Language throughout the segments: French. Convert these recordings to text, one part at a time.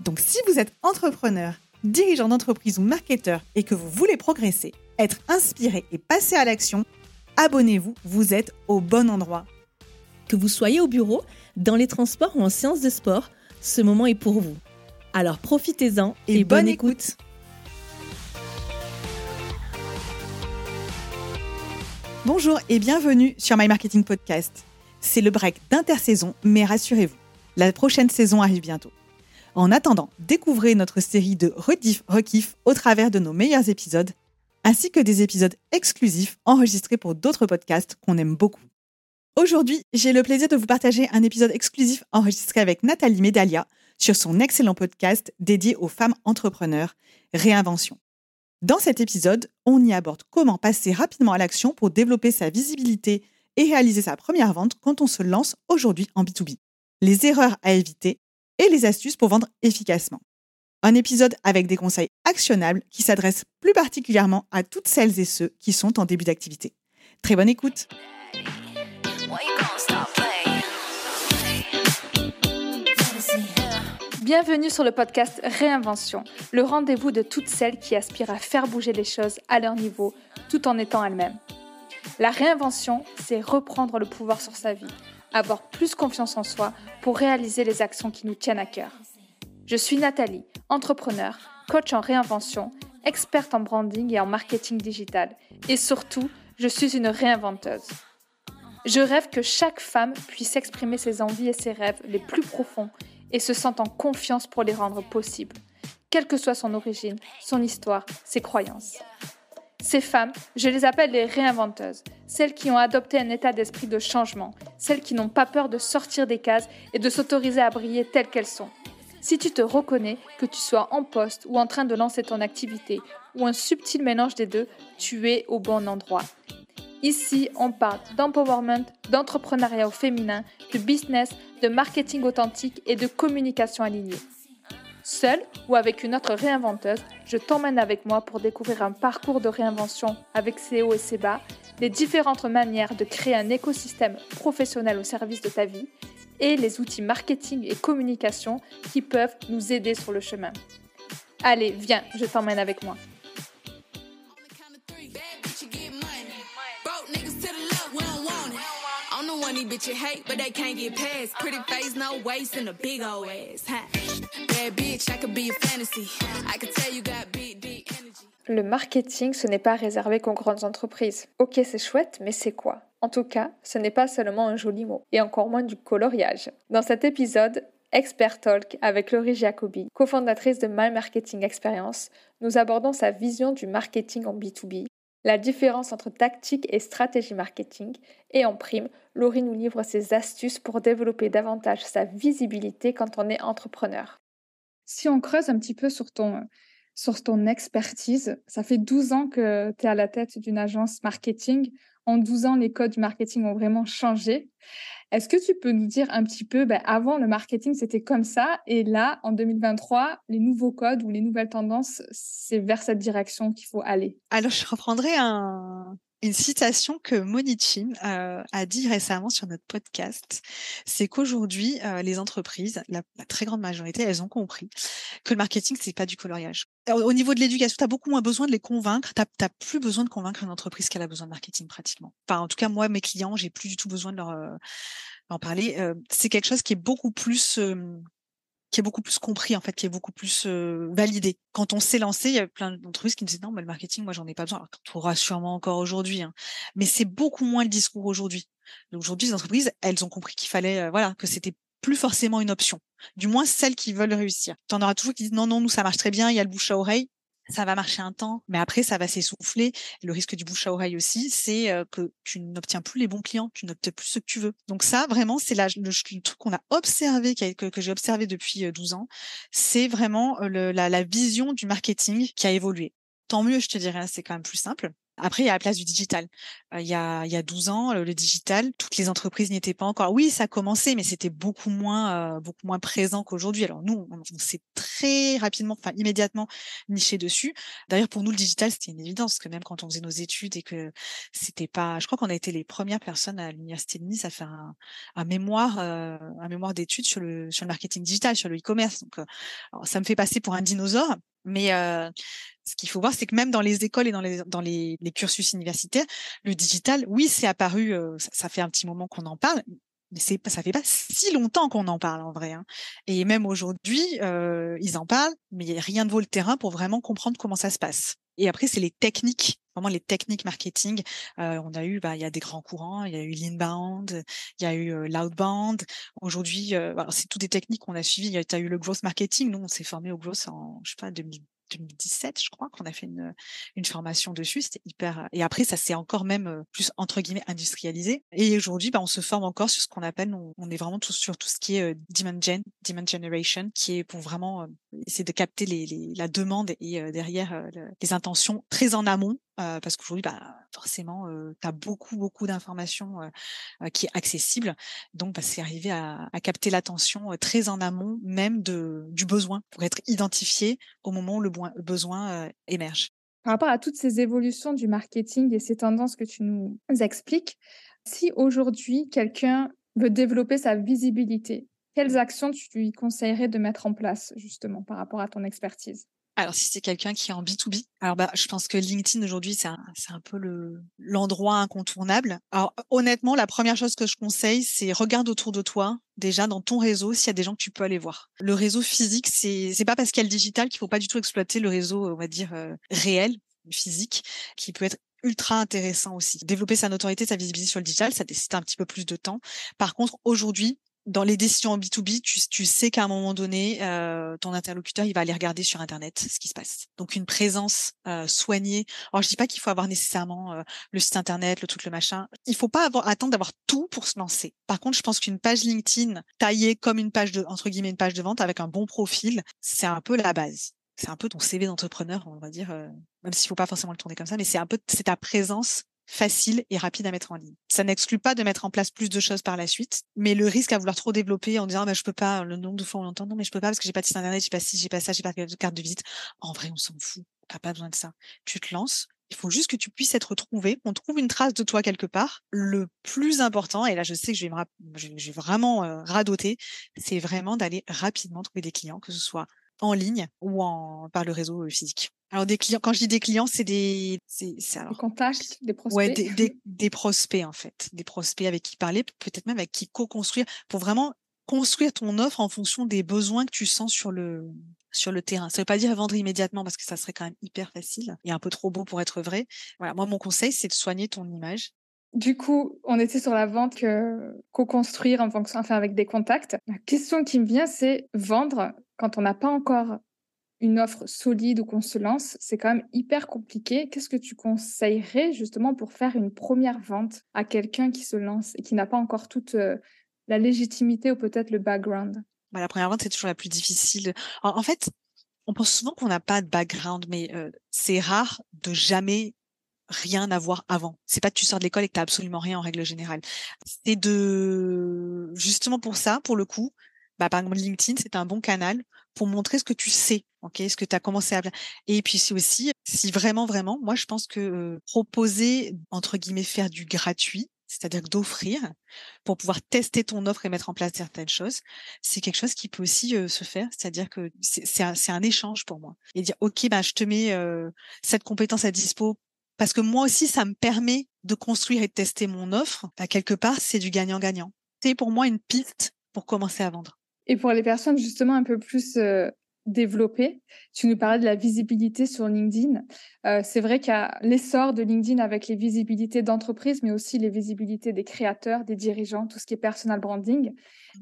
Donc si vous êtes entrepreneur, dirigeant d'entreprise ou marketeur et que vous voulez progresser, être inspiré et passer à l'action, abonnez-vous, vous êtes au bon endroit. Que vous soyez au bureau, dans les transports ou en séance de sport, ce moment est pour vous. Alors profitez-en et, bonne, écoute. Bonjour et bienvenue sur My Marketing Podcast. C'est le break d'intersaison, mais rassurez-vous, la prochaine saison arrive bientôt. En attendant, découvrez notre série de rediff rekiff au travers de nos meilleurs épisodes, ainsi que des épisodes exclusifs enregistrés pour d'autres podcasts qu'on aime beaucoup. Aujourd'hui, j'ai le plaisir de vous partager un épisode exclusif enregistré avec Nathalie Medalia sur son excellent podcast dédié aux femmes entrepreneurs, Réinvention. Dans cet épisode, on y aborde comment passer rapidement à l'action pour développer sa visibilité et réaliser sa première vente quand on se lance aujourd'hui en B2B. Les erreurs à éviter et les astuces pour vendre efficacement. Un épisode avec des conseils actionnables qui s'adressent plus particulièrement à toutes celles et ceux qui sont en début d'activité. Très bonne écoute. Bienvenue sur le podcast Réinvention, le rendez-vous de toutes celles qui aspirent à faire bouger les choses à leur niveau tout en étant elles-mêmes. La réinvention, c'est reprendre le pouvoir sur sa vie, avoir plus confiance en soi pour réaliser les actions qui nous tiennent à cœur. Je suis Nathalie, entrepreneur, coach en réinvention, experte en branding et en marketing digital, et surtout, je suis une réinventeuse. Je rêve que chaque femme puisse exprimer ses envies et ses rêves les plus profonds et se sente en confiance pour les rendre possibles, quelle que soit son origine, son histoire, ses croyances. Ces femmes, je les appelle les réinventeuses, celles qui ont adopté un état d'esprit de changement, celles qui n'ont pas peur de sortir des cases et de s'autoriser à briller telles qu'elles sont. Si tu te reconnais, que tu sois en poste ou en train de lancer ton activité, ou un subtil mélange des deux, tu es au bon endroit. Ici, on parle d'empowerment, d'entrepreneuriat au féminin, de business, de marketing authentique et de communication alignée. Seule ou avec une autre réinventeuse, je t'emmène avec moi pour découvrir un parcours de réinvention avec ses hauts et ses bas, les différentes manières de créer un écosystème professionnel au service de ta vie et les outils marketing et communication qui peuvent nous aider sur le chemin. Allez, viens, je t'emmène avec moi. Le marketing, ce n'est pas réservé qu'aux grandes entreprises. Ok, c'est chouette, mais c'est quoi? En tout cas, ce n'est pas seulement un joli mot, et encore moins du coloriage. Dans cet épisode, Expert Talk avec Laurie Jacobi, cofondatrice de My Marketing Experience, nous abordons sa vision du marketing en B2B, la différence entre tactique et stratégie marketing, et en prime, Laurie nous livre ses astuces pour développer davantage sa visibilité quand on est entrepreneur. Si on creuse un petit peu sur ton, sur ton expertise, ça fait 12 ans que tu es à la tête d'une agence marketing. En 12 ans, les codes du marketing ont vraiment changé. Est-ce que tu peux nous dire un petit peu, ben, avant le marketing, c'était comme ça, et là, en 2023, les nouveaux codes ou les nouvelles tendances, c'est vers cette direction qu'il faut aller? Alors, je reprendrai un, une citation que Monichi euh, a dit récemment sur notre podcast, c'est qu'aujourd'hui, euh, les entreprises, la, très grande majorité, elles ont compris que le marketing, c'est pas du coloriage. Au niveau de l'éducation, tu as beaucoup moins besoin de les convaincre. Tu n'as plus besoin de convaincre une entreprise qu'elle a besoin de marketing pratiquement. Enfin, en tout cas, moi, mes clients, j'ai plus du tout besoin de leur, euh, parler. c'est quelque chose qui est beaucoup plus qui est beaucoup plus compris en fait, qui est beaucoup plus validé. Quand on s'est lancé, il y a plein d'entreprises qui me disaient non, mais le marketing, moi, j'en ai pas besoin. Alors, on sûrement encore aujourd'hui, hein. mais c'est beaucoup moins le discours aujourd'hui. Aujourd'hui, les entreprises, elles ont compris qu'il fallait, voilà, que c'était plus forcément une option. Du moins celles qui veulent réussir. Tu en auras toujours qui disent non, non, nous ça marche très bien, il y a le bouche à oreille. Ça va marcher un temps, mais après, ça va s'essouffler. Le risque du bouche à oreille aussi, c'est que tu n'obtiens plus les bons clients, tu n'obtiens plus ce que tu veux. Donc ça, vraiment, c'est le, le, truc qu'on a observé, que, j'ai observé depuis 12 ans, c'est vraiment la, la vision du marketing qui a évolué. Tant mieux, je te dirais, c'est quand même plus simple. Après, il y a la place du digital. il, y a, il y a 12 ans, le, digital, toutes les entreprises n'y étaient pas encore. Oui, ça a commencé, mais c'était beaucoup moins, beaucoup moins présent qu'aujourd'hui. Alors nous, on, s'est très rapidement, enfin immédiatement niché dessus. D'ailleurs, pour nous, le digital, c'était une évidence, parce que même quand on faisait nos études et que c'était pas, je crois qu'on a été les premières personnes à l'université de Nice à faire un, un mémoire, un mémoire d'études sur le sur le marketing digital, sur le e-commerce. Donc, ça me fait passer pour un dinosaure. Mais ce qu'il faut voir, c'est que même dans les écoles et dans les, dans les, cursus universitaires, le digital, oui, c'est apparu, ça, fait un petit moment qu'on en parle, mais c'est ça fait pas si longtemps qu'on en parle en vrai. Hein. Et même aujourd'hui, ils en parlent, mais rien ne vaut le terrain pour vraiment comprendre comment ça se passe. Et après, c'est les techniques, les techniques marketing. Euh, on a eu, bah, il y a des grands courants, il y a eu l'inbound, il y a eu euh, l'outbound. Aujourd'hui, euh, c'est toutes des techniques qu'on a suivies. Il y a, eu le growth marketing. Nous, on s'est formé au growth en, je sais pas, 2000, 2017, je crois, qu'on a fait une, une formation dessus. C'était hyper. Et après, ça s'est encore même euh, plus entre guillemets industrialisé. Et aujourd'hui, bah, on se forme encore sur ce qu'on appelle, on, est vraiment tous sur tout ce qui est euh, demand gen, demand generation, qui est pour vraiment euh, essayer de capter les, les, la demande et derrière les intentions très en amont euh, parce qu'aujourd'hui, bah, forcément, euh, tu as beaucoup, beaucoup d'informations euh, qui est accessible. Donc, bah, c'est arriver à, à capter l'attention très en amont, même de, du besoin, pour être identifié au moment où le, besoin émerge. Par rapport à toutes ces évolutions du marketing et ces tendances que tu nous expliques, si aujourd'hui quelqu'un veut développer sa visibilité, quelles actions tu lui conseillerais de mettre en place justement par rapport à ton expertise? Alors, si c'est quelqu'un qui est en B2B, alors bah, je pense que LinkedIn aujourd'hui, c'est un, un peu le, l'endroit incontournable. Alors, honnêtement, la première chose que je conseille, c'est regarde autour de toi, déjà dans ton réseau, s'il y a des gens que tu peux aller voir. Le réseau physique, c'est, c'est pas parce qu'il y a le digital qu'il faut pas du tout exploiter le réseau, on va dire, euh, réel, physique, qui peut être ultra intéressant aussi. Développer sa notoriété, sa visibilité sur le digital, ça nécessite un petit peu plus de temps. Par contre, aujourd'hui, dans les décisions en B2B, tu, tu sais qu'à un moment donné, euh, ton interlocuteur, il va aller regarder sur Internet ce qui se passe. Donc une présence euh, soignée. Alors je dis pas qu'il faut avoir nécessairement euh, le site Internet, le truc, le machin. Il faut pas avoir, attendre d'avoir tout pour se lancer. Par contre, je pense qu'une page LinkedIn taillée comme une page de entre guillemets une page de vente avec un bon profil, c'est un peu la base. C'est un peu ton CV d'entrepreneur, on va dire, euh, même s'il faut pas forcément le tourner comme ça, mais c'est un peu c'est ta présence facile et rapide à mettre en ligne. Ça n'exclut pas de mettre en place plus de choses par la suite, mais le risque à vouloir trop développer en disant bah, je peux pas, le nombre de fois on l'entend, non mais je peux pas parce que j'ai pas de site internet, j'ai pas ci, j'ai pas ça, j'ai pas de carte de visite. En vrai, on s'en fout. T'as pas besoin de ça. Tu te lances. Il faut juste que tu puisses être trouvé, qu'on trouve une trace de toi quelque part. Le plus important, et là je sais que je vais, me, je vais vraiment euh, radoter, c'est vraiment d'aller rapidement trouver des clients, que ce soit en ligne ou en par le réseau euh, physique. Alors des clients, quand je dis des clients, c'est des, c'est, des contacts, des prospects. Ouais, des, des, des, prospects en fait, des prospects avec qui parler, peut-être même avec qui co-construire, pour vraiment construire ton offre en fonction des besoins que tu sens sur le sur le terrain. Ça veut pas dire vendre immédiatement parce que ça serait quand même hyper facile et un peu trop beau pour être vrai. Voilà, moi mon conseil c'est de soigner ton image. Du coup, on était sur la vente que co-construire en fonction, enfin avec des contacts. La question qui me vient, c'est vendre quand on n'a pas encore une offre solide ou qu'on se lance, c'est quand même hyper compliqué. Qu'est-ce que tu conseillerais justement pour faire une première vente à quelqu'un qui se lance et qui n'a pas encore toute euh, la légitimité ou peut-être le background? Bah, La première vente, c'est toujours la plus difficile. En, fait, on pense souvent qu'on n'a pas de background, mais euh, c'est rare de jamais rien avoir avant. C'est pas que tu sors de l'école et que tu absolument rien en règle générale. C'est de justement pour ça, pour le coup, bah, par exemple LinkedIn, c'est un bon canal pour montrer ce que tu sais, ok, ce que tu as commencé à Et puis c'est aussi, si vraiment, vraiment, moi je pense que proposer, entre guillemets, faire du gratuit, c'est-à-dire d'offrir pour pouvoir tester ton offre et mettre en place certaines choses, c'est quelque chose qui peut aussi se faire. C'est-à-dire que c'est un, échange pour moi. Et dire, OK, bah, je te mets cette compétence à dispo parce que moi aussi, ça me permet de construire et de tester mon offre. Bah, quelque part, c'est du gagnant-gagnant. C'est pour moi une piste pour commencer à vendre. Et pour les personnes justement un peu plus euh, développer. Tu nous parlais de la visibilité sur LinkedIn. Euh, c'est vrai qu'il y a l'essor de LinkedIn avec les visibilités d'entreprise, mais aussi les visibilités des créateurs, des dirigeants, tout ce qui est personal branding.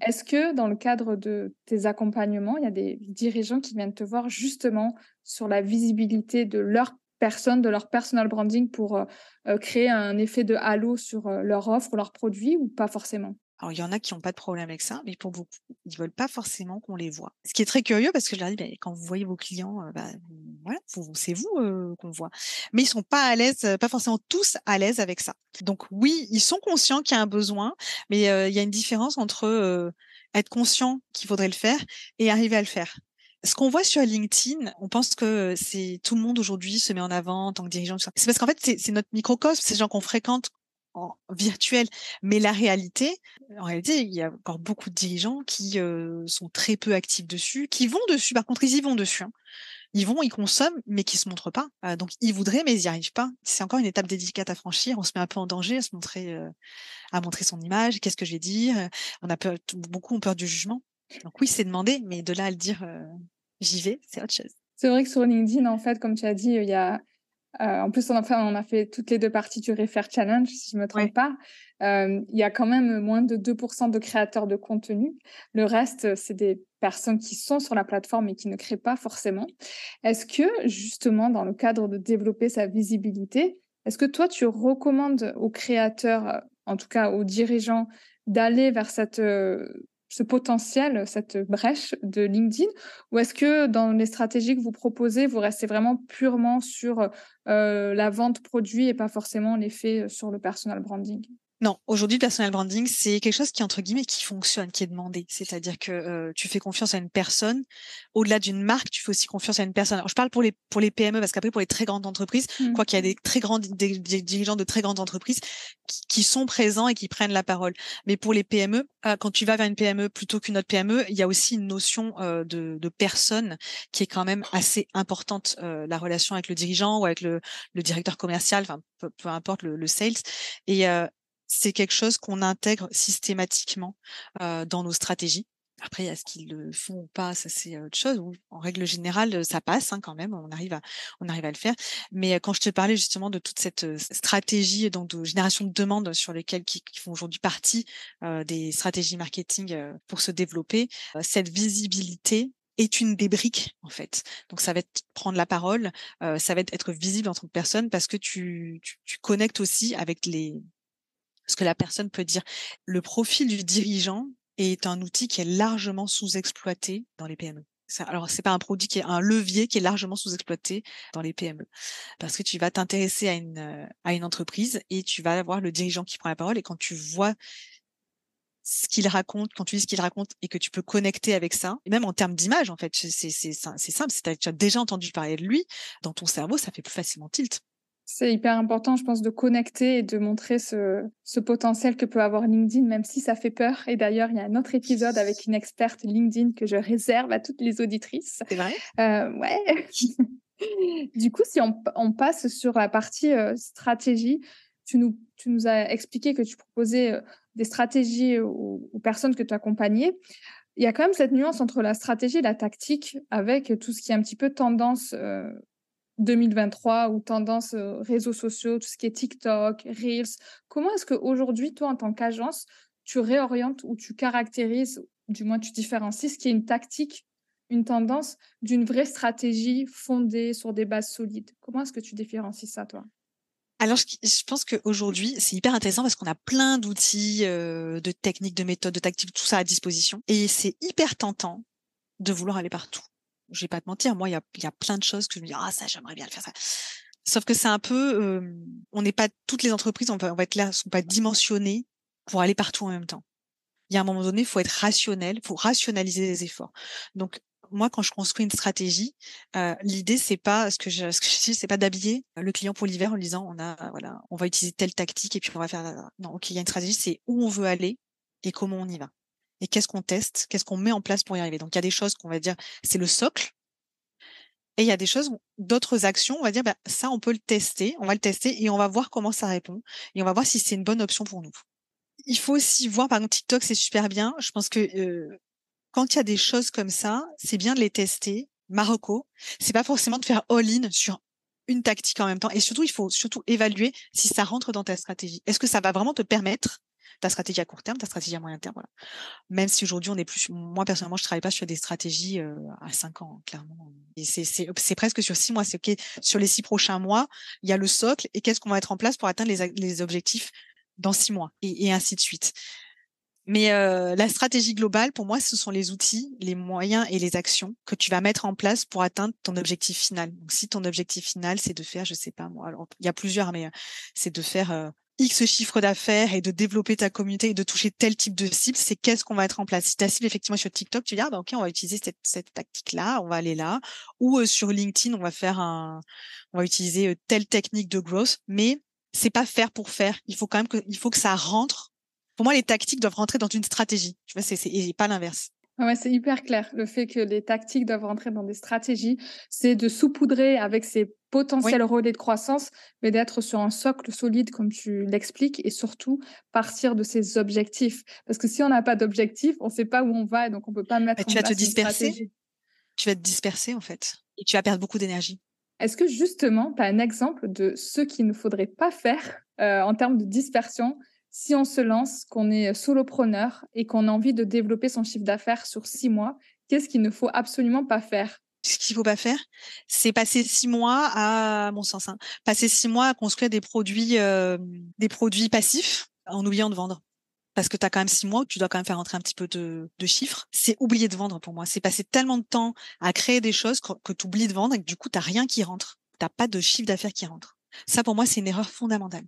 Est-ce que dans le cadre de tes accompagnements, il y a des dirigeants qui viennent te voir justement sur la visibilité de leur personne, de leur personal branding pour euh, créer un effet de halo sur leur offre ou leurs produits ou pas forcément? Alors, il y en a qui n'ont pas de problème avec ça, mais pour beaucoup, ils veulent pas forcément qu'on les voit. Ce qui est très curieux parce que je leur dis, bah, quand vous voyez vos clients, bah, voilà, c'est vous qu'on voit. Mais ils sont pas à l'aise, pas forcément tous à l'aise avec ça. Donc oui, ils sont conscients qu'il y a un besoin, mais il y a une différence entre être conscient qu'il faudrait le faire et arriver à le faire ce qu'on voit sur LinkedIn, on pense que c'est tout le monde aujourd'hui se met en avant en tant que dirigeant. C'est parce qu'en fait, c'est notre microcosme, c'est les gens qu'on fréquente en virtuel. Mais la réalité, en réalité, il y a encore beaucoup de dirigeants qui sont très peu actifs dessus, qui vont dessus. Par contre, ils y vont dessus. Hein. Ils vont, ils consomment, mais qui se montrent pas. Donc, ils voudraient, mais ils n'y arrivent pas. C'est encore une étape délicate à franchir. On se met un peu en danger à se montrer, à montrer son image. Qu'est-ce que je vais dire? On a peur, beaucoup ont peur du jugement. Donc oui, c'est demandé, mais de là à le dire, j'y vais, c'est autre chose. C'est vrai que sur LinkedIn, en fait, comme tu as dit, il y a euh, en plus, on a, fait, on a fait toutes les deux parties du Refer Challenge, si je ne me trompe pas. Euh, il y a quand même moins de 2% de créateurs de contenu. Le reste, c'est des personnes qui sont sur la plateforme et qui ne créent pas forcément. Est-ce que, justement, dans le cadre de développer sa visibilité, est-ce que toi, tu recommandes aux créateurs, en tout cas aux dirigeants, d'aller vers cette ce potentiel, cette brèche de LinkedIn Ou est-ce que dans les stratégies que vous proposez, vous restez vraiment purement sur euh, la vente produit et pas forcément l'effet sur le personal branding? Non, aujourd'hui, le personal branding, c'est quelque chose qui, entre guillemets, qui fonctionne, qui est demandé. C'est-à-dire que euh, tu fais confiance à une personne. Au-delà d'une marque, tu fais aussi confiance à une personne. Alors, je parle pour les, pour les PME, parce qu'après, pour les très grandes entreprises, mmh. quoi qu'il y a des très grands des, dirigeants de très grandes entreprises qui, sont présents et qui prennent la parole. Mais pour les PME, euh, quand tu vas vers une PME plutôt qu'une autre PME, il y a aussi une notion euh, de, de, personne qui est quand même assez importante. la relation avec le dirigeant ou avec le, le directeur commercial, enfin, peu, peu importe le, le sales. Et, c'est quelque chose qu'on intègre systématiquement dans nos stratégies. Après, est-ce qu'ils le font ou pas, ça c'est autre chose. En règle générale, ça passe hein, quand même. On arrive à, on arrive à le faire. Mais quand je te parlais justement de toute cette stratégie, donc de génération de demandes sur lesquelles qui, font aujourd'hui partie des stratégies marketing pour se développer, cette visibilité est une des briques en fait. Donc ça va être prendre la parole, ça va être être visible en tant que personne parce que tu, tu, tu connectes aussi avec les ce que la personne peut dire. Le profil du dirigeant est un outil qui est largement sous-exploité dans les PME. Alors, c'est pas un produit qui est un levier qui est largement sous-exploité dans les PME. Parce que tu vas t'intéresser à une, euh, à une entreprise et tu vas avoir le dirigeant qui prend la parole et quand tu vois ce qu'il raconte, quand tu dis ce qu'il raconte et que tu peux connecter avec ça, et même en termes d'image, en fait, c'est simple, c'est tu as déjà entendu parler de lui, dans ton cerveau, ça fait plus facilement tilt. C'est hyper important, je pense, de connecter et de montrer ce, ce, potentiel que peut avoir LinkedIn, même si ça fait peur. Et d'ailleurs, il y a un autre épisode avec une experte LinkedIn que je réserve à toutes les auditrices. C'est vrai? Euh, Ouais. du coup, si on, on, passe sur la partie euh, stratégie, tu nous, tu nous as expliqué que tu proposais euh, des stratégies aux, aux, personnes que tu accompagnais. Il y a quand même cette nuance entre la stratégie et la tactique avec tout ce qui est un petit peu tendance 2023 ou tendance réseaux sociaux, tout ce qui est TikTok, Reels. Comment est-ce qu'aujourd'hui, toi, en tant qu'agence, tu réorientes ou tu caractérises, du moins tu différencies ce qui est une tactique, une tendance d'une vraie stratégie fondée sur des bases solides? Comment est-ce que tu différencies ça, toi? Alors, je pense qu'aujourd'hui, c'est hyper intéressant parce qu'on a plein d'outils, de techniques, de méthodes, de tactiques, tout ça à disposition. Et c'est hyper tentant de vouloir aller partout je vais pas te mentir, moi, il y a, y a, plein de choses que je me dis, ah, ça, j'aimerais bien le faire ça. Sauf que c'est un peu, on n'est pas, toutes les entreprises, on va, on va être là, sont pas dimensionnées pour aller partout en même temps. Il y a un moment donné, il faut être rationnel, faut rationaliser les efforts. Donc, moi, quand je construis une stratégie, euh, l'idée c'est pas ce que je, ce que je dis, c'est pas d'habiller le client pour l'hiver en lui disant on a voilà, on va utiliser telle tactique et puis on va faire. Non, ok, il y a une stratégie, c'est où on veut aller et comment on y va et qu'est-ce qu'on teste, qu'est-ce qu'on met en place pour y arriver. Donc il y a des choses qu'on va dire, c'est le socle. Et il y a des choses, d'autres actions, on va dire, bah, ça, on peut le tester, on va le tester et on va voir comment ça répond. Et on va voir si c'est une bonne option pour nous. Il faut aussi voir, par exemple, TikTok, c'est super bien. Je pense que quand il y a des choses comme ça, c'est bien de les tester Marocco, c'est pas forcément de faire all-in sur une tactique en même temps. Et surtout, il faut surtout évaluer si ça rentre dans ta stratégie. Est-ce que ça va vraiment te permettre ta stratégie à court terme, ta stratégie à moyen terme, voilà. Même si aujourd'hui on est plus, moi personnellement, je travaille pas sur des stratégies euh, à cinq ans, clairement. C'est, presque sur six mois. C'est ok. Sur les six prochains mois, il y a le socle et qu'est-ce qu'on va mettre en place pour atteindre les, les objectifs dans six mois et, et ainsi de suite. Mais euh, la stratégie globale, pour moi, ce sont les outils, les moyens et les actions que tu vas mettre en place pour atteindre ton objectif final. Donc, si ton objectif final, c'est de faire, je sais pas moi, alors il y a plusieurs, mais c'est de faire euh, X chiffre d'affaires et de développer ta communauté et de toucher tel type de cible, c'est qu'est-ce qu'on va mettre en place? Si ta cible effectivement sur TikTok, tu dis ah bah ok, on va utiliser cette, cette tactique-là, on va aller là, ou sur LinkedIn, on va faire un, on va utiliser telle technique de growth, mais c'est pas faire pour faire. Il faut quand même que, il faut que ça rentre pour moi, les tactiques doivent rentrer dans une stratégie. Tu vois, c'est pas l'inverse. Ouais, c'est hyper clair. Le fait que les tactiques doivent rentrer dans des stratégies, c'est de saupoudrer avec ses potentiels relais de croissance, mais d'être sur un socle solide, comme tu l'expliques, et surtout partir de ses objectifs. Parce que si on n'a pas d'objectif, on ne sait pas où on va, et donc on ne peut pas mettre en tu vas te disperser. Tu vas te disperser, en fait, et tu vas perdre beaucoup d'énergie. Est-ce que justement, tu as un exemple de ce qu'il ne faudrait pas faire euh, en termes de dispersion si on se lance, qu'on est solopreneur et qu'on a envie de développer son chiffre d'affaires sur six mois, qu'est-ce qu'il ne faut absolument pas faire? Ce qu'il faut pas faire, c'est passer six mois à, mon sens, hein, passer six mois à construire des produits, euh, des produits passifs en oubliant de vendre. Parce que tu as quand même six mois tu dois quand même faire rentrer un petit peu de, chiffres. C'est oublier de vendre pour moi. C'est passer tellement de temps à créer des choses que, tu oublies de vendre et que du coup, tu rien qui rentre. Tu pas de chiffre d'affaires qui rentre. Ça, pour moi, c'est une erreur fondamentale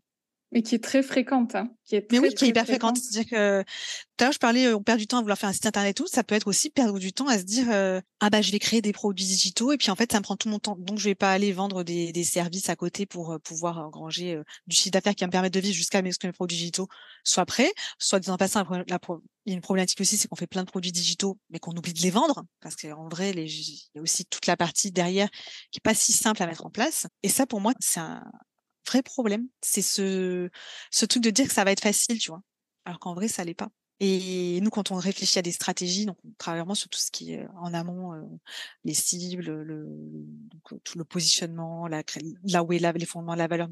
mais qui est très fréquente. Hein, qui est mais oui, qui est hyper fréquente. C'est-à-dire que tout à l'heure, je parlais, euh, on perd du temps à vouloir faire un site internet et tout. Ça peut être aussi perdre du temps à se dire, euh, ah bah je vais créer des produits digitaux et puis en fait, ça me prend tout mon temps. Donc je vais pas aller vendre des, des services à côté pour euh, pouvoir engranger du chiffre d'affaires qui va me permettre de vivre jusqu'à ce que mes produits digitaux soient prêts. Soit disant passant, la, il y a une problématique aussi, c'est qu'on fait plein de produits digitaux, mais qu'on oublie de les vendre parce qu'en vrai, les, il y a aussi toute la partie derrière qui est pas si simple à mettre en place. Et ça, pour moi, c'est un, vrai problème. C'est ce, ce truc de dire que ça va être facile, tu vois. Alors qu'en vrai, ça l'est pas. Et nous, quand on réfléchit à des stratégies, donc on travaille vraiment sur tout ce qui est en amont, euh, les cibles, le, tout le positionnement, là où est la, les fondements, la valeur,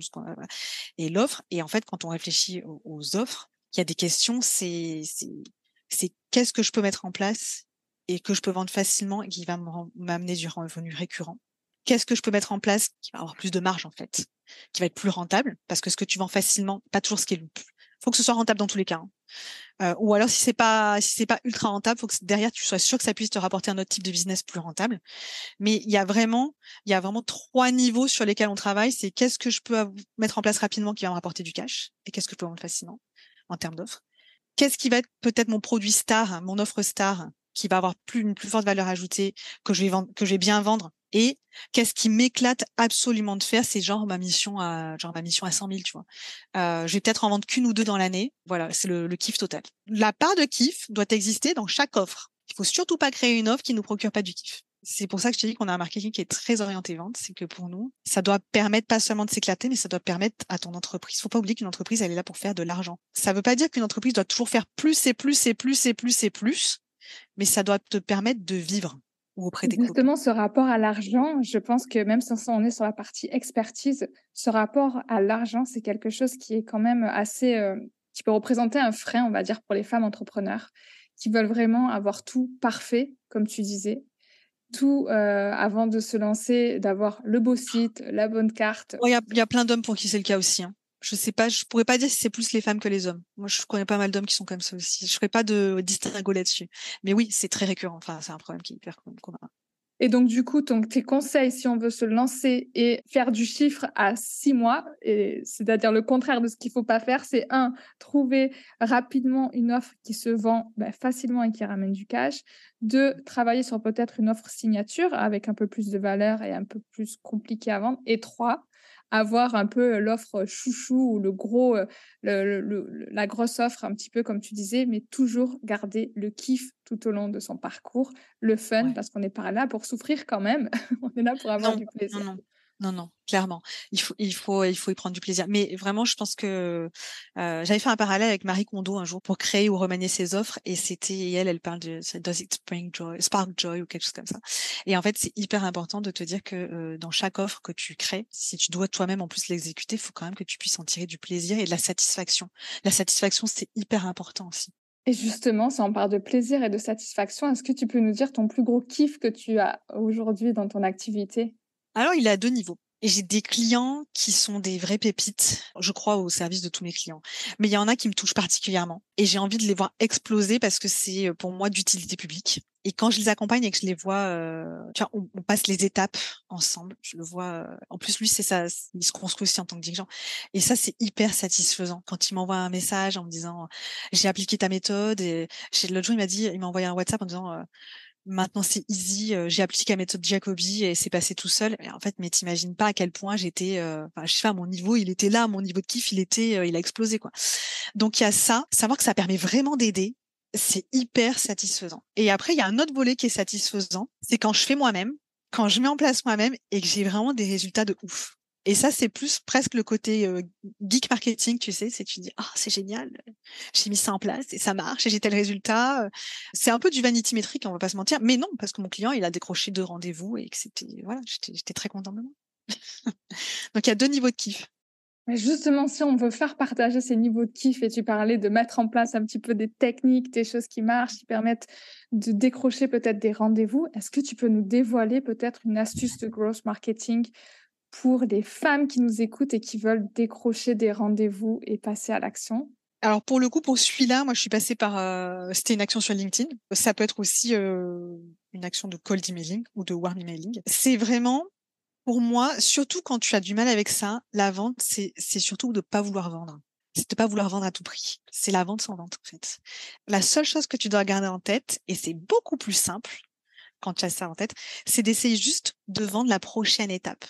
et l'offre. Et en fait, quand on réfléchit aux, offres, il y a des questions, c'est, c'est, qu'est-ce que je peux mettre en place et que je peux vendre facilement et qui va m'amener du revenu récurrent? Qu'est-ce que je peux mettre en place qui va avoir plus de marge en fait, qui va être plus rentable, parce que ce que tu vends facilement, pas toujours ce qui est le. Faut que ce soit rentable dans tous les cas. Hein. Euh, ou alors si c'est pas si c'est pas ultra rentable, faut que derrière tu sois sûr que ça puisse te rapporter un autre type de business plus rentable. Mais il y a vraiment il y a vraiment trois niveaux sur lesquels on travaille. C'est qu'est-ce que je peux mettre en place rapidement qui va me rapporter du cash et qu'est-ce que je peux vendre facilement en termes d'offres. Qu'est-ce qui va être peut-être mon produit star, mon offre star qui va avoir plus une plus forte valeur ajoutée que je vais vendre, que je vais bien vendre et qu'est-ce qui m'éclate absolument de faire, c'est genre ma mission à genre ma mission à 100 000, tu vois. Euh, je vais peut-être en vendre qu'une ou deux dans l'année. Voilà, c'est le, le kiff total. La part de kiff doit exister dans chaque offre. Il faut surtout pas créer une offre qui nous procure pas du kiff. C'est pour ça que je te dis qu'on a un marketing qui est très orienté vente. C'est que pour nous, ça doit permettre pas seulement de s'éclater, mais ça doit permettre à ton entreprise. Faut pas oublier qu'une entreprise, elle est là pour faire de l'argent. Ça veut pas dire qu'une entreprise doit toujours faire plus et plus et plus et plus et plus, mais ça doit te permettre de vivre auprès des Justement, ce rapport à l'argent, je pense que même si on est sur la partie expertise, ce rapport à l'argent, c'est quelque chose qui est quand même assez, euh, qui peut représenter un frein, on va dire, pour les femmes entrepreneurs qui veulent vraiment avoir tout parfait, comme tu disais, tout euh, avant de se lancer, d'avoir le beau site, la bonne carte. Il y, y, a plein d'hommes pour qui c'est le cas aussi. Hein je sais pas, je pourrais pas dire si c'est plus les femmes que les hommes. Moi, je connais pas mal d'hommes qui sont comme ça aussi. Je ferai pas de distinguo là-dessus. Mais oui, c'est très récurrent. Enfin, c'est un problème qui est hyper commun. Et donc, du coup, donc, tes conseils, si on veut se lancer et faire du chiffre à six mois, c'est-à-dire le contraire de ce qu'il faut pas faire, c'est un, trouver rapidement une offre qui se vend bah, facilement et qui ramène du cash. Deux, travailler sur peut-être une offre signature avec un peu plus de valeur et un peu plus compliqué à vendre. Et trois, avoir un peu l'offre chouchou ou le gros, la grosse offre, un petit peu comme tu disais, mais toujours garder le kiff tout au long de son parcours, le fun, parce qu'on n'est pas là pour souffrir quand même, on est là pour avoir du plaisir. Non, non, clairement. Il faut, il faut, il faut y prendre du plaisir. Mais vraiment, je pense que euh, j'avais fait un parallèle avec Marie Kondo un jour pour créer ou remanier ses offres, et c'était elle, elle parle de Does it bring joy, spark joy ou quelque chose comme ça. Et en fait, c'est hyper important de te dire que euh, dans chaque offre que tu crées, si tu dois toi-même en plus l'exécuter, il faut quand même que tu puisses en tirer du plaisir et de la satisfaction. La satisfaction, c'est hyper important aussi. Et justement, si on parle de plaisir et de satisfaction, est-ce que tu peux nous dire ton plus gros kiff que tu as aujourd'hui dans ton activité? Alors, il est à deux niveaux. Et j'ai des clients qui sont des vraies pépites, je crois, au service de tous mes clients. Mais il y en a qui me touchent particulièrement. Et j'ai envie de les voir exploser parce que c'est euh, pour moi d'utilité publique. Et quand je les accompagne et que je les vois, euh, tu vois, on, passe les étapes ensemble. Je le vois. Euh, en plus, lui, c'est ça. Il se construit aussi en tant que dirigeant. Et ça, c'est hyper satisfaisant. Quand il m'envoie un message en me disant, j'ai appliqué ta méthode. Et l'autre jour, il m'a dit, il m'a envoyé un WhatsApp en disant, Maintenant, c'est easy. Euh, j'ai appliqué la méthode Jacobi et c'est passé tout seul. en fait, mais t'imagines pas à quel point j'étais. Euh, enfin, je sais pas, mon niveau, il était là, mon niveau de kiff, il était, euh, il a explosé quoi. Donc il y a ça. Savoir que ça permet vraiment d'aider, c'est hyper satisfaisant. Et après, il y a un autre volet qui est satisfaisant, c'est quand je fais moi-même, quand je mets en place moi-même et que j'ai vraiment des résultats de ouf. Et ça, c'est plus presque le côté geek marketing, tu sais, c'est tu dis, ah, c'est génial, j'ai mis ça en place et ça marche et j'ai tel résultat. C'est un peu du vanity métrique, on va pas se mentir, mais non, parce que mon client, il a décroché deux rendez-vous et que c'était, voilà, j'étais très content de moi. Donc, il y a deux niveaux de kiff. Justement, si on veut faire partager ces niveaux de kiff et tu parlais de mettre en place un petit peu des techniques, des choses qui marchent, qui permettent de décrocher peut-être des rendez-vous, est-ce que tu peux nous dévoiler peut-être une astuce de growth marketing pour les femmes qui nous écoutent et qui veulent décrocher des rendez-vous et passer à l'action? Alors pour le coup, pour celui-là, moi je suis passée par, euh, c'était une action sur LinkedIn. Ça peut être aussi euh, une action de cold emailing ou de warm emailing. C'est vraiment, pour moi, surtout quand tu as du mal avec ça, la vente, c'est surtout de pas vouloir vendre. C'est de pas vouloir vendre à tout prix. C'est la vente sans vente en fait. La seule chose que tu dois garder en tête, et c'est beaucoup plus simple quand tu as ça en tête, c'est d'essayer juste de vendre la prochaine étape.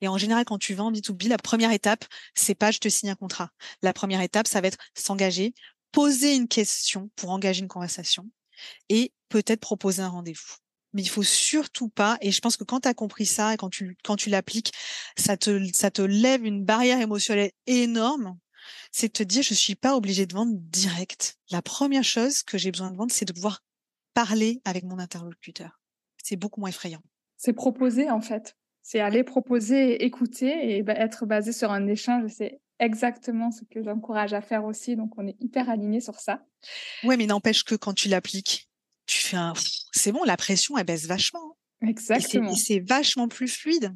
Et en général, quand tu vends B2B, la première étape, c'est pas je te signe un contrat. La première étape, ça va être s'engager, poser une question pour engager une conversation et peut-être proposer un rendez-vous. Mais il faut surtout pas, et je pense que quand tu as compris ça et quand tu, l'appliques, ça te, ça te lève une barrière émotionnelle énorme. C'est de te dire, je suis pas obligé de vendre direct. La première chose que j'ai besoin de vendre, c'est de pouvoir parler avec mon interlocuteur. C'est beaucoup moins effrayant. C'est proposer, en fait c'est aller proposer, écouter et bah, être basé sur un échange. C'est exactement ce que j'encourage à faire aussi. Donc, on est hyper alignés sur ça. Ouais, mais n'empêche que quand tu l'appliques, tu fais un. C'est bon, la pression, elle baisse vachement. Exactement. Et c'est vachement plus fluide.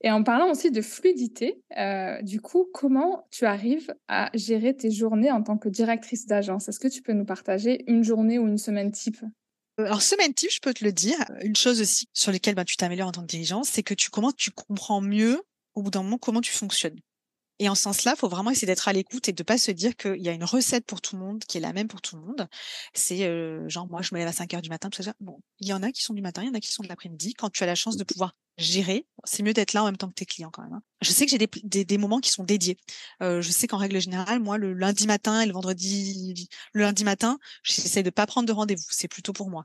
Et en parlant aussi de fluidité, euh, du coup, comment tu arrives à gérer tes journées en tant que directrice d'agence? Est-ce que tu peux nous partager une journée ou une semaine type? Alors, semaine type, je peux te le dire. Une chose aussi sur laquelle bah, tu t'améliores en tant que dirigeant, c'est que tu comment tu comprends mieux au bout d'un moment comment tu fonctionnes. Et en ce sens-là, il faut vraiment essayer d'être à l'écoute et de pas se dire qu'il y a une recette pour tout le monde qui est la même pour tout le monde. C'est euh, genre, moi, je me lève à 5 heures du matin, tout ça. Bon, il y en a qui sont du matin, il y en a qui sont de l'après-midi. Quand tu as la chance de pouvoir gérer, c'est mieux d'être là en même temps que tes clients quand même. Hein. Je sais que j'ai des, moments qui sont dédiés. Euh, je sais qu'en règle générale, moi, le lundi matin et le vendredi, le lundi matin, j'essaie de pas prendre de rendez-vous. C'est plutôt pour moi,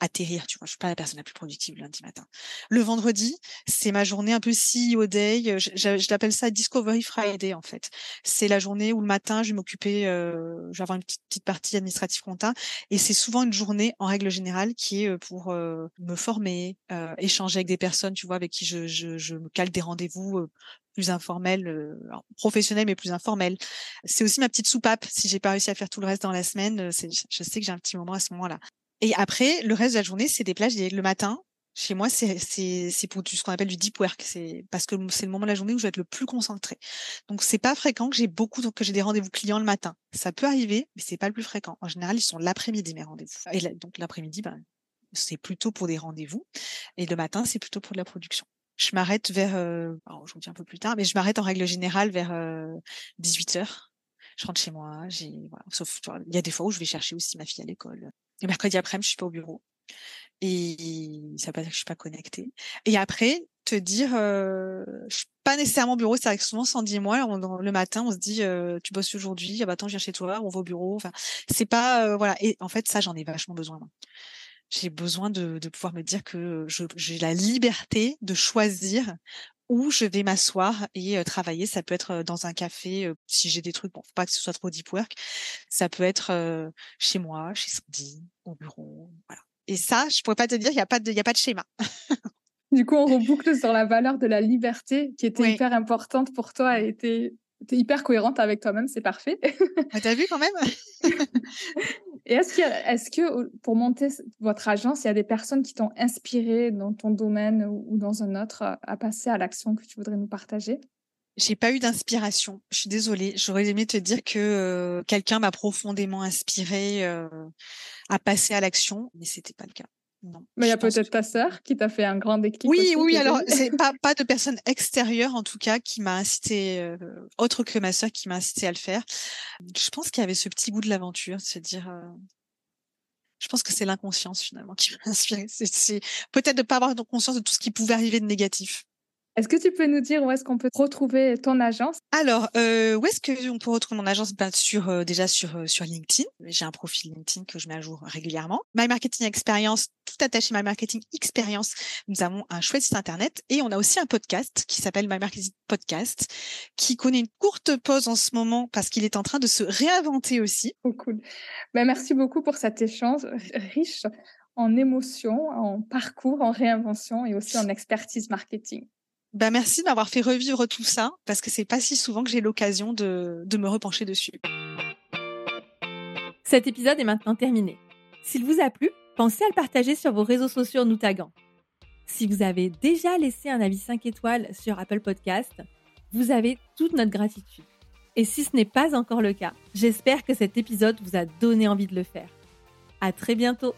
atterrir, tu vois. Je suis pas la personne la plus productive le lundi matin. Le vendredi, c'est ma journée un peu CEO day. Je, je, l'appelle ça Discovery Friday en fait. C'est la journée où le matin, je vais m'occuper, euh, je vais avoir une petite, partie administrative compta, et c'est souvent une journée en règle générale qui est pour euh, me former, euh, échanger avec des personnes, tu vois, avec qui je, je, je me cale des rendez-vous plus informels, euh, professionnels mais plus informels. C'est aussi ma petite soupape. Si j'ai pas réussi à faire tout le reste dans la semaine, je sais que j'ai un petit moment à ce moment-là. Et après, le reste de la journée, c'est des plages. Le matin, chez moi, c'est pour ce qu'on appelle du deep work. C'est parce que c'est le moment de la journée où je vais être le plus concentré. Donc c'est pas fréquent que j'ai beaucoup que j'ai des rendez-vous clients le matin. Ça peut arriver, mais c'est pas le plus fréquent. En général, ils sont l'après-midi mes rendez-vous. Et donc l'après-midi, ben, c'est plutôt pour des rendez-vous. Et le matin, c'est plutôt pour de la production. Je m'arrête vers, euh, je vous dis un peu plus tard, mais je m'arrête en règle générale vers 18 heures. Je rentre chez moi. J'ai, voilà, sauf, il y a des fois où je vais chercher aussi ma fille à l'école. Le mercredi après, je suis pas au bureau. Et ça veut pas dire que je suis pas connectée. Et après, te dire, euh, je suis pas nécessairement au bureau. C'est vrai que souvent, Sandy et moi, le matin, on se dit, euh, tu bosses aujourd'hui, ah bah attends, je viens chez toi, on va au bureau. Enfin, c'est pas, euh, voilà. Et en fait, ça, j'en ai vachement besoin. J'ai besoin de, de pouvoir me dire que j'ai la liberté de choisir où je vais m'asseoir et travailler. Ça peut être dans un café, si j'ai des trucs, bon, faut pas que ce soit trop deep work. Ça peut être chez moi, chez Sandy, au bureau, voilà. Et ça, je pourrais pas te dire, il y a pas de, il y a pas de schéma. du coup, on reboucle sur la valeur de la liberté qui était hyper importante pour toi et était hyper cohérente avec toi-même, c'est parfait. Ah, T'as vu quand même? Et est-ce que, pour monter votre agence, il y a des personnes qui t'ont inspiré dans ton domaine ou dans un autre à passer à l'action que tu voudrais nous partager? J'ai pas eu d'inspiration. Je suis désolée. J'aurais aimé te dire que euh, quelqu'un m'a profondément inspiré euh, à passer à l'action, mais c'était pas le cas. Mais il y a peut-être ta sœur qui t'a fait un grand déclic. Oui, oui, alors c'est pas, pas de personne extérieure en tout cas qui m'a incité, euh, autre que ma sœur qui m'a incité à le faire. Je pense qu'il y avait ce petit goût de l'aventure, se dire. Euh, je pense que c'est l'inconscience finalement qui m'a inspiré. C'est peut-être de pas avoir conscience de tout ce qui pouvait arriver de négatif. Est-ce que tu peux nous dire où est-ce qu'on peut retrouver ton agence? Alors, euh, où est-ce qu'on peut retrouver mon agence? Ben, sur, euh, Déjà sur, euh, sur LinkedIn. J'ai un profil LinkedIn que je mets à jour régulièrement. My Marketing Experience, tout attaché My Marketing Experience. Nous avons un chouette site internet et on a aussi un podcast qui s'appelle My Marketing Podcast qui connaît une courte pause en ce moment parce qu'il est en train de se réinventer aussi. Oh, cool. Ben, merci beaucoup pour cet échange riche en émotions, en parcours, en réinvention et aussi en expertise marketing. Bah merci de m'avoir fait revivre tout ça parce que c'est pas si souvent que j'ai l'occasion de, de me repencher dessus. Cet épisode est maintenant terminé. S'il vous a plu, pensez à le partager sur vos réseaux sociaux en nous taguant. Si vous avez déjà laissé un avis 5 étoiles sur Apple Podcast, vous avez toute notre gratitude. Et si ce n'est pas encore le cas, j'espère que cet épisode vous a donné envie de le faire. À très bientôt!